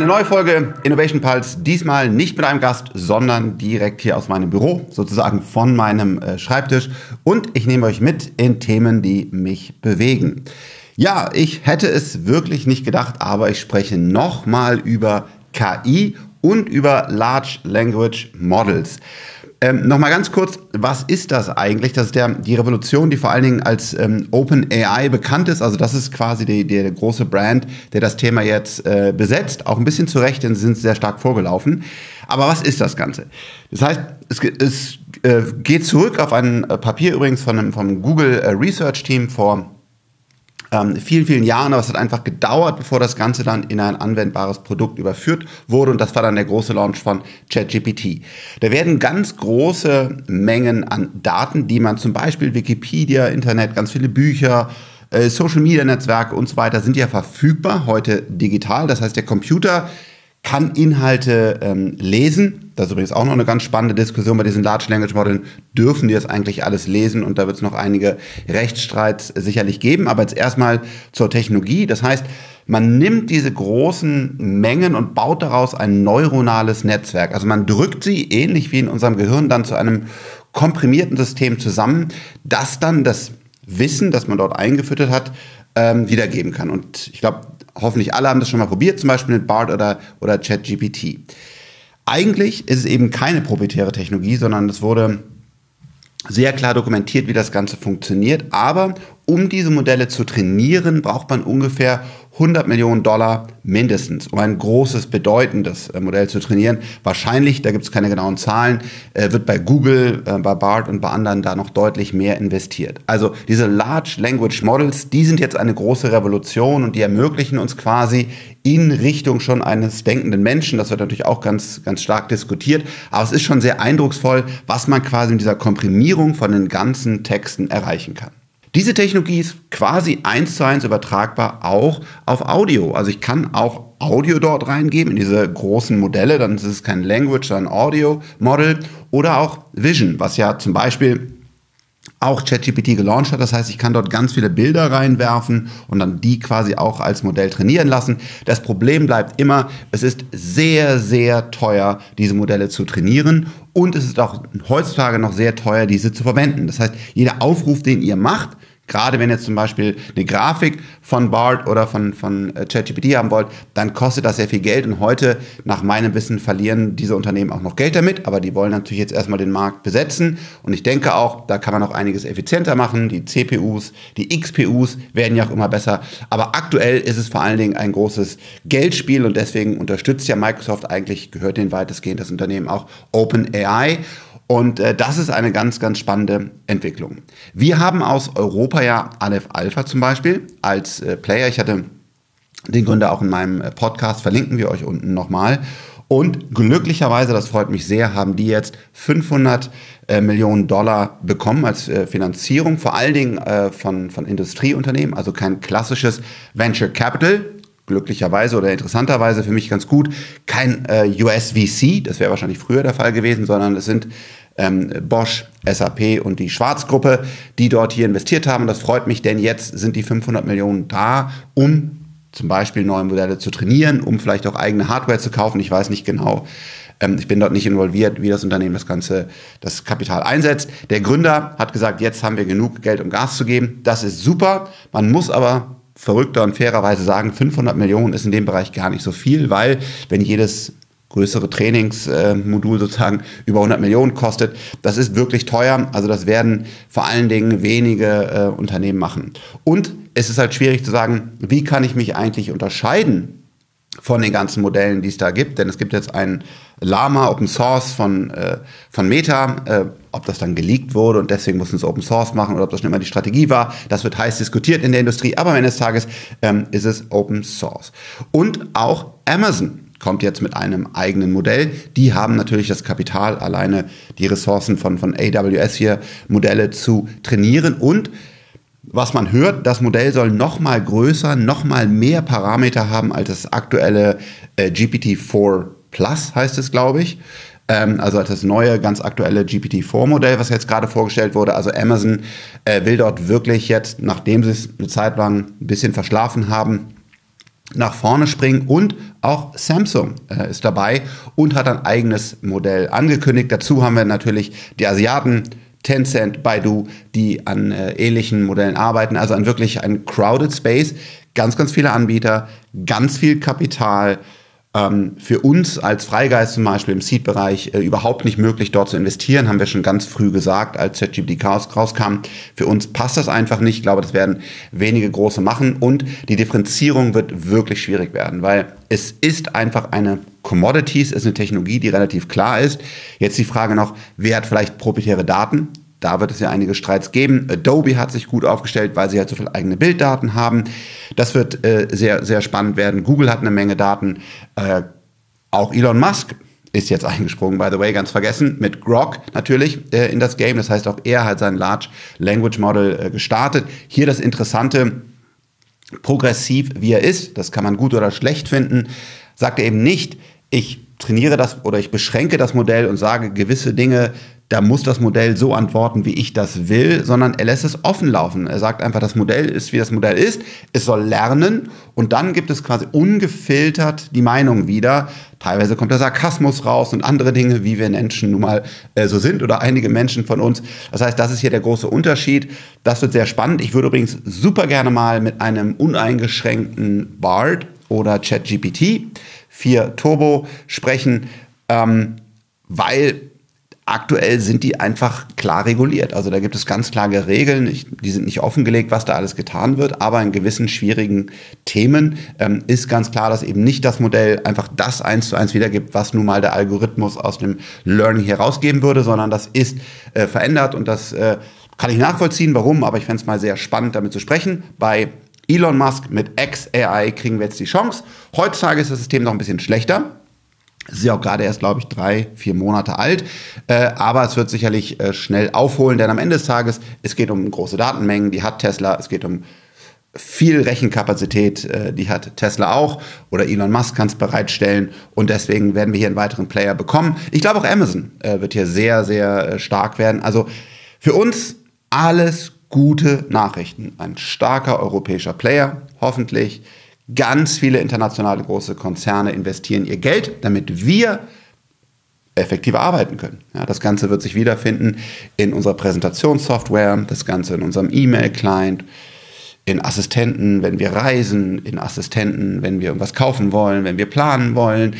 Eine neue Folge Innovation Pulse, diesmal nicht mit einem Gast, sondern direkt hier aus meinem Büro, sozusagen von meinem äh, Schreibtisch. Und ich nehme euch mit in Themen, die mich bewegen. Ja, ich hätte es wirklich nicht gedacht, aber ich spreche nochmal über KI und über Large Language Models. Ähm, Nochmal ganz kurz, was ist das eigentlich? Das ist der, die Revolution, die vor allen Dingen als ähm, Open AI bekannt ist. Also das ist quasi die, die, der große Brand, der das Thema jetzt äh, besetzt. Auch ein bisschen zu Recht, denn sie sind sehr stark vorgelaufen. Aber was ist das Ganze? Das heißt, es, es äh, geht zurück auf ein Papier übrigens von einem, vom Google äh, Research Team vor ähm, vielen, vielen Jahren, aber es hat einfach gedauert, bevor das Ganze dann in ein anwendbares Produkt überführt wurde und das war dann der große Launch von ChatGPT. Da werden ganz große Mengen an Daten, die man zum Beispiel Wikipedia, Internet, ganz viele Bücher, äh, Social Media Netzwerke und so weiter sind ja verfügbar, heute digital. Das heißt, der Computer kann Inhalte ähm, lesen. Das ist übrigens auch noch eine ganz spannende Diskussion bei diesen Large Language Modellen. Dürfen die das eigentlich alles lesen? Und da wird es noch einige Rechtsstreits sicherlich geben. Aber jetzt erstmal zur Technologie. Das heißt, man nimmt diese großen Mengen und baut daraus ein neuronales Netzwerk. Also man drückt sie ähnlich wie in unserem Gehirn dann zu einem komprimierten System zusammen, das dann das Wissen, das man dort eingefüttert hat, ähm, wiedergeben kann. Und ich glaube, hoffentlich alle haben das schon mal probiert, zum Beispiel mit BART oder, oder ChatGPT. Eigentlich ist es eben keine proprietäre Technologie, sondern es wurde sehr klar dokumentiert, wie das Ganze funktioniert. Aber um diese Modelle zu trainieren, braucht man ungefähr 100 Millionen Dollar mindestens, um ein großes, bedeutendes äh, Modell zu trainieren. Wahrscheinlich, da gibt es keine genauen Zahlen, äh, wird bei Google, äh, bei BART und bei anderen da noch deutlich mehr investiert. Also diese Large Language Models, die sind jetzt eine große Revolution und die ermöglichen uns quasi in Richtung schon eines denkenden Menschen. Das wird natürlich auch ganz, ganz stark diskutiert. Aber es ist schon sehr eindrucksvoll, was man quasi mit dieser Komprimierung von den ganzen Texten erreichen kann. Diese Technologie ist quasi eins zu eins übertragbar auch auf Audio. Also ich kann auch Audio dort reingeben in diese großen Modelle, dann ist es kein Language, sondern Audio Model oder auch Vision, was ja zum Beispiel auch ChatGPT gelauncht hat. Das heißt, ich kann dort ganz viele Bilder reinwerfen und dann die quasi auch als Modell trainieren lassen. Das Problem bleibt immer, es ist sehr, sehr teuer, diese Modelle zu trainieren und es ist auch heutzutage noch sehr teuer, diese zu verwenden. Das heißt, jeder Aufruf, den ihr macht, Gerade wenn ihr zum Beispiel eine Grafik von BART oder von, von äh, ChatGPT haben wollt, dann kostet das sehr viel Geld. Und heute, nach meinem Wissen, verlieren diese Unternehmen auch noch Geld damit. Aber die wollen natürlich jetzt erstmal den Markt besetzen. Und ich denke auch, da kann man auch einiges effizienter machen. Die CPUs, die XPUs werden ja auch immer besser. Aber aktuell ist es vor allen Dingen ein großes Geldspiel. Und deswegen unterstützt ja Microsoft eigentlich, gehört den weitestgehend das Unternehmen auch OpenAI. Und äh, das ist eine ganz, ganz spannende Entwicklung. Wir haben aus Europa ja Aleph Alpha zum Beispiel als äh, Player. Ich hatte den Gründer auch in meinem äh, Podcast, verlinken wir euch unten nochmal. Und glücklicherweise, das freut mich sehr, haben die jetzt 500 äh, Millionen Dollar bekommen als äh, Finanzierung, vor allen Dingen äh, von, von Industrieunternehmen, also kein klassisches Venture Capital, glücklicherweise oder interessanterweise für mich ganz gut, kein äh, USVC, das wäre wahrscheinlich früher der Fall gewesen, sondern es sind ähm, Bosch, SAP und die Schwarzgruppe, die dort hier investiert haben. Das freut mich, denn jetzt sind die 500 Millionen da, um zum Beispiel neue Modelle zu trainieren, um vielleicht auch eigene Hardware zu kaufen. Ich weiß nicht genau. Ähm, ich bin dort nicht involviert, wie das Unternehmen das ganze, das Kapital einsetzt. Der Gründer hat gesagt, jetzt haben wir genug Geld, um Gas zu geben. Das ist super. Man muss aber verrückter und fairerweise sagen, 500 Millionen ist in dem Bereich gar nicht so viel, weil wenn jedes größere Trainingsmodul sozusagen über 100 Millionen kostet. Das ist wirklich teuer. Also das werden vor allen Dingen wenige äh, Unternehmen machen. Und es ist halt schwierig zu sagen, wie kann ich mich eigentlich unterscheiden von den ganzen Modellen, die es da gibt. Denn es gibt jetzt ein Lama Open Source von, äh, von Meta. Äh, ob das dann geleakt wurde und deswegen mussten sie Open Source machen oder ob das schon immer die Strategie war, das wird heiß diskutiert in der Industrie. Aber am Ende des Tages ähm, ist es Open Source. Und auch Amazon kommt jetzt mit einem eigenen Modell. Die haben natürlich das Kapital, alleine die Ressourcen von, von AWS hier, Modelle zu trainieren und was man hört, das Modell soll noch mal größer, noch mal mehr Parameter haben als das aktuelle äh, GPT-4 Plus, heißt es, glaube ich. Ähm, also als das neue, ganz aktuelle GPT-4-Modell, was jetzt gerade vorgestellt wurde. Also Amazon äh, will dort wirklich jetzt, nachdem sie es eine Zeit lang ein bisschen verschlafen haben, nach vorne springen und auch Samsung äh, ist dabei und hat ein eigenes Modell angekündigt. Dazu haben wir natürlich die Asiaten, Tencent, Baidu, die an äh, ähnlichen Modellen arbeiten, also an wirklich ein crowded Space, ganz, ganz viele Anbieter, ganz viel Kapital, ähm, für uns als Freigeist zum Beispiel im Seed-Bereich äh, überhaupt nicht möglich, dort zu investieren, haben wir schon ganz früh gesagt, als ChatGPT rauskam. Für uns passt das einfach nicht. Ich glaube, das werden wenige große machen und die Differenzierung wird wirklich schwierig werden, weil es ist einfach eine Commodities, ist eine Technologie, die relativ klar ist. Jetzt die Frage noch, wer hat vielleicht proprietäre Daten? Da wird es ja einige Streits geben. Adobe hat sich gut aufgestellt, weil sie halt so viele eigene Bilddaten haben. Das wird äh, sehr, sehr spannend werden. Google hat eine Menge Daten. Äh, auch Elon Musk ist jetzt eingesprungen, by the way, ganz vergessen, mit Grok natürlich äh, in das Game. Das heißt, auch er hat sein Large Language Model äh, gestartet. Hier das Interessante, progressiv wie er ist, das kann man gut oder schlecht finden, sagt er eben nicht, ich trainiere das oder ich beschränke das Modell und sage, gewisse Dinge da muss das Modell so antworten, wie ich das will, sondern er lässt es offen laufen. Er sagt einfach, das Modell ist, wie das Modell ist. Es soll lernen und dann gibt es quasi ungefiltert die Meinung wieder. Teilweise kommt der Sarkasmus raus und andere Dinge, wie wir Menschen nun mal äh, so sind oder einige Menschen von uns. Das heißt, das ist hier der große Unterschied. Das wird sehr spannend. Ich würde übrigens super gerne mal mit einem uneingeschränkten BARD oder ChatGPT 4 Turbo sprechen, ähm, weil Aktuell sind die einfach klar reguliert. Also da gibt es ganz klare Regeln. Ich, die sind nicht offengelegt, was da alles getan wird. Aber in gewissen schwierigen Themen ähm, ist ganz klar, dass eben nicht das Modell einfach das eins zu eins wiedergibt, was nun mal der Algorithmus aus dem Learning herausgeben würde, sondern das ist äh, verändert und das äh, kann ich nachvollziehen, warum. Aber ich fände es mal sehr spannend, damit zu sprechen. Bei Elon Musk mit XAI kriegen wir jetzt die Chance. Heutzutage ist das System noch ein bisschen schlechter. Ist ja auch gerade erst, glaube ich, drei, vier Monate alt. Äh, aber es wird sicherlich äh, schnell aufholen, denn am Ende des Tages, es geht um große Datenmengen, die hat Tesla, es geht um viel Rechenkapazität, äh, die hat Tesla auch oder Elon Musk kann es bereitstellen und deswegen werden wir hier einen weiteren Player bekommen. Ich glaube auch Amazon äh, wird hier sehr, sehr äh, stark werden. Also für uns alles gute Nachrichten. Ein starker europäischer Player, hoffentlich Ganz viele internationale große Konzerne investieren ihr Geld, damit wir effektiver arbeiten können. Ja, das Ganze wird sich wiederfinden in unserer Präsentationssoftware, das Ganze in unserem E-Mail-Client, in Assistenten, wenn wir reisen, in Assistenten, wenn wir irgendwas kaufen wollen, wenn wir planen wollen,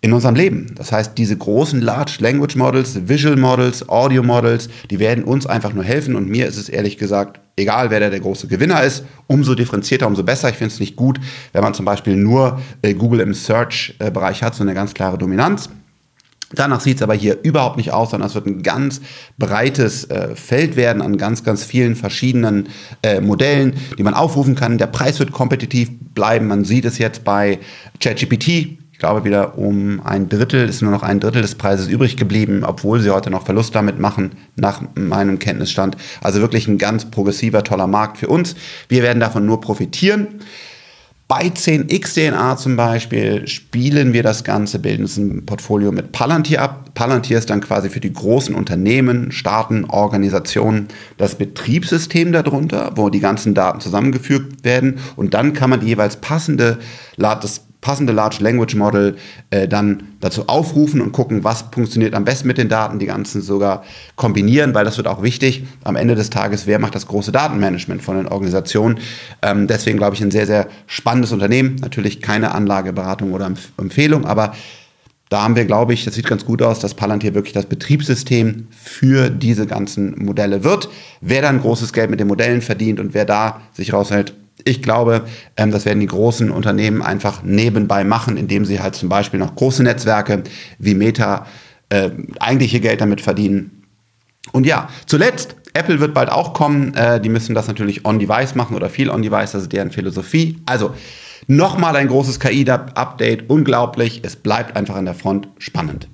in unserem Leben. Das heißt, diese großen Large Language Models, Visual Models, Audio Models, die werden uns einfach nur helfen und mir ist es ehrlich gesagt egal wer da der große Gewinner ist, umso differenzierter, umso besser. Ich finde es nicht gut, wenn man zum Beispiel nur äh, Google im Search-Bereich hat, so eine ganz klare Dominanz. Danach sieht es aber hier überhaupt nicht aus, sondern es wird ein ganz breites äh, Feld werden an ganz, ganz vielen verschiedenen äh, Modellen, die man aufrufen kann. Der Preis wird kompetitiv bleiben. Man sieht es jetzt bei ChatGPT, ich glaube, wieder um ein Drittel, ist nur noch ein Drittel des Preises übrig geblieben, obwohl sie heute noch Verlust damit machen, nach meinem Kenntnisstand. Also wirklich ein ganz progressiver, toller Markt für uns. Wir werden davon nur profitieren. Bei 10xDNA zum Beispiel spielen wir das Ganze, bilden es ein Portfolio mit Palantir ab. Palantir ist dann quasi für die großen Unternehmen, Staaten, Organisationen das Betriebssystem darunter, wo die ganzen Daten zusammengefügt werden. Und dann kann man die jeweils passende, das passende Large Language Model äh, dann dazu aufrufen und gucken, was funktioniert am besten mit den Daten, die ganzen sogar kombinieren, weil das wird auch wichtig. Am Ende des Tages, wer macht das große Datenmanagement von den Organisationen? Ähm, deswegen glaube ich ein sehr, sehr spannendes Unternehmen. Natürlich keine Anlageberatung oder Empf Empfehlung, aber da haben wir, glaube ich, das sieht ganz gut aus, dass Palantir wirklich das Betriebssystem für diese ganzen Modelle wird. Wer dann großes Geld mit den Modellen verdient und wer da sich raushält, ich glaube, ähm, das werden die großen Unternehmen einfach nebenbei machen, indem sie halt zum Beispiel noch große Netzwerke wie Meta äh, eigentliche Geld damit verdienen. Und ja, zuletzt, Apple wird bald auch kommen. Äh, die müssen das natürlich on-device machen oder viel on-device, das ist deren Philosophie. Also, nochmal ein großes KI-Update, unglaublich. Es bleibt einfach an der Front spannend.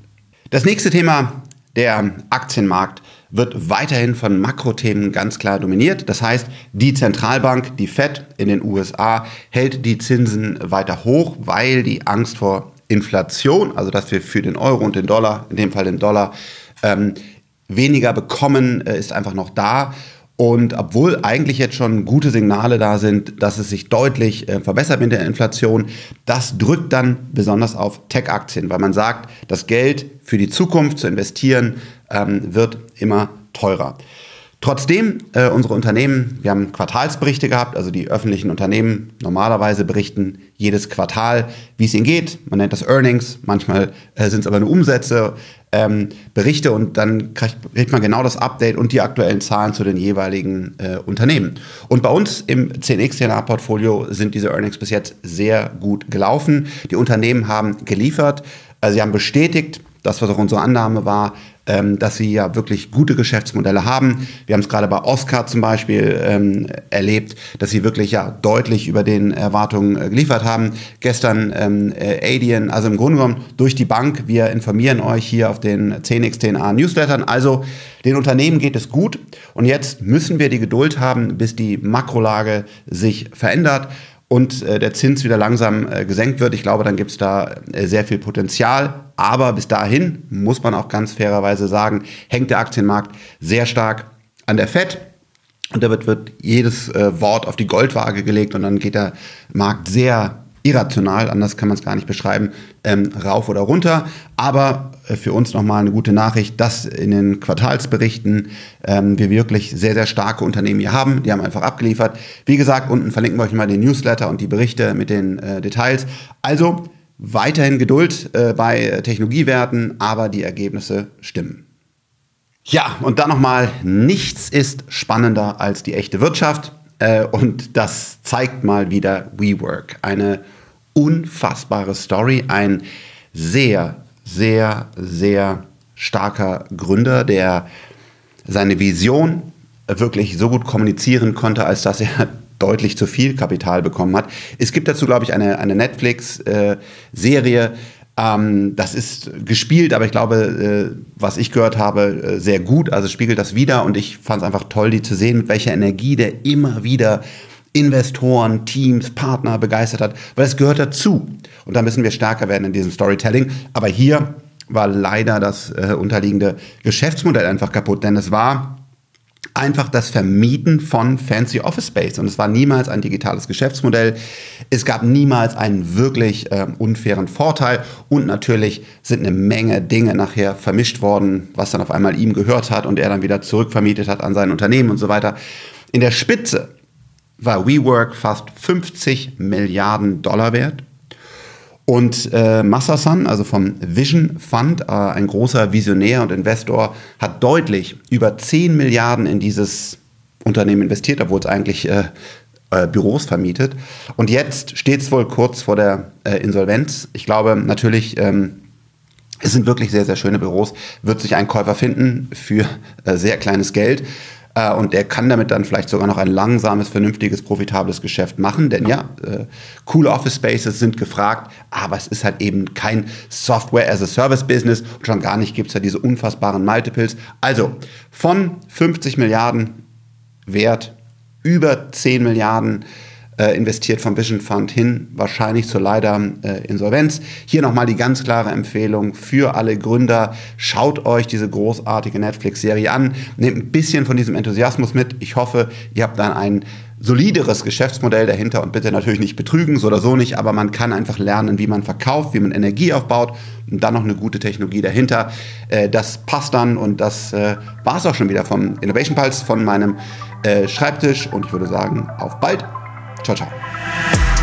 Das nächste Thema, der Aktienmarkt wird weiterhin von Makrothemen ganz klar dominiert. Das heißt, die Zentralbank, die Fed in den USA, hält die Zinsen weiter hoch, weil die Angst vor Inflation, also dass wir für den Euro und den Dollar, in dem Fall den Dollar, ähm, weniger bekommen, äh, ist einfach noch da. Und obwohl eigentlich jetzt schon gute Signale da sind, dass es sich deutlich äh, verbessert mit der Inflation, das drückt dann besonders auf Tech-Aktien, weil man sagt, das Geld für die Zukunft zu investieren ähm, wird immer teurer. Trotzdem, äh, unsere Unternehmen, wir haben Quartalsberichte gehabt, also die öffentlichen Unternehmen normalerweise berichten jedes Quartal, wie es ihnen geht. Man nennt das Earnings, manchmal äh, sind es aber nur Umsätze, ähm, Berichte und dann kriegt, man genau das Update und die aktuellen Zahlen zu den jeweiligen äh, Unternehmen. Und bei uns im 10x TNA-Portfolio sind diese Earnings bis jetzt sehr gut gelaufen. Die Unternehmen haben geliefert, also sie haben bestätigt, das, was auch unsere Annahme war, ähm, dass sie ja wirklich gute Geschäftsmodelle haben. Wir haben es gerade bei Oscar zum Beispiel ähm, erlebt, dass sie wirklich ja deutlich über den Erwartungen äh, geliefert haben. Gestern ähm, äh, Adyen, also im Grunde genommen durch die Bank. Wir informieren euch hier auf den 10x10a Newslettern. Also den Unternehmen geht es gut und jetzt müssen wir die Geduld haben, bis die Makrolage sich verändert und äh, der Zins wieder langsam äh, gesenkt wird. Ich glaube, dann gibt es da äh, sehr viel Potenzial. Aber bis dahin muss man auch ganz fairerweise sagen, hängt der Aktienmarkt sehr stark an der Fed. Und da wird, jedes Wort auf die Goldwaage gelegt und dann geht der Markt sehr irrational, anders kann man es gar nicht beschreiben, ähm, rauf oder runter. Aber für uns nochmal eine gute Nachricht, dass in den Quartalsberichten ähm, wir wirklich sehr, sehr starke Unternehmen hier haben. Die haben einfach abgeliefert. Wie gesagt, unten verlinken wir euch mal den Newsletter und die Berichte mit den äh, Details. Also weiterhin Geduld äh, bei Technologiewerten, aber die Ergebnisse stimmen. Ja, und dann nochmal, nichts ist spannender als die echte Wirtschaft. Äh, und das zeigt mal wieder WeWork. Eine unfassbare Story, ein sehr, sehr, sehr starker Gründer, der seine Vision wirklich so gut kommunizieren konnte, als dass er deutlich zu viel Kapital bekommen hat. Es gibt dazu, glaube ich, eine, eine Netflix-Serie. Ähm, das ist gespielt, aber ich glaube, äh, was ich gehört habe, äh, sehr gut. Also spiegelt das wieder und ich fand es einfach toll, die zu sehen, mit welcher Energie der immer wieder Investoren, Teams, Partner begeistert hat, weil es gehört dazu. Und da müssen wir stärker werden in diesem Storytelling. Aber hier war leider das äh, unterliegende Geschäftsmodell einfach kaputt, denn es war einfach das Vermieten von Fancy Office Space. Und es war niemals ein digitales Geschäftsmodell. Es gab niemals einen wirklich äh, unfairen Vorteil. Und natürlich sind eine Menge Dinge nachher vermischt worden, was dann auf einmal ihm gehört hat und er dann wieder zurückvermietet hat an sein Unternehmen und so weiter. In der Spitze war WeWork fast 50 Milliarden Dollar wert. Und äh, Massasan, also vom Vision Fund, äh, ein großer Visionär und Investor, hat deutlich über 10 Milliarden in dieses Unternehmen investiert, obwohl es eigentlich äh, äh, Büros vermietet. Und jetzt steht es wohl kurz vor der äh, Insolvenz. Ich glaube natürlich, ähm, es sind wirklich sehr, sehr schöne Büros. Wird sich ein Käufer finden für äh, sehr kleines Geld. Äh, und der kann damit dann vielleicht sogar noch ein langsames, vernünftiges, profitables Geschäft machen. Denn ja, äh, coole Office Spaces sind gefragt, aber es ist halt eben kein Software as a Service Business. Und schon gar nicht gibt es ja diese unfassbaren Multiples. Also von 50 Milliarden Wert über 10 Milliarden äh, investiert vom Vision Fund hin, wahrscheinlich zur leider äh, Insolvenz. Hier nochmal die ganz klare Empfehlung für alle Gründer. Schaut euch diese großartige Netflix-Serie an. Nehmt ein bisschen von diesem Enthusiasmus mit. Ich hoffe, ihr habt dann ein solideres Geschäftsmodell dahinter und bitte natürlich nicht betrügen, so oder so nicht, aber man kann einfach lernen, wie man verkauft, wie man Energie aufbaut und dann noch eine gute Technologie dahinter. Äh, das passt dann und das äh, war es auch schon wieder vom Innovation Pulse, von meinem äh, Schreibtisch und ich würde sagen, auf bald. Ciao, ciao.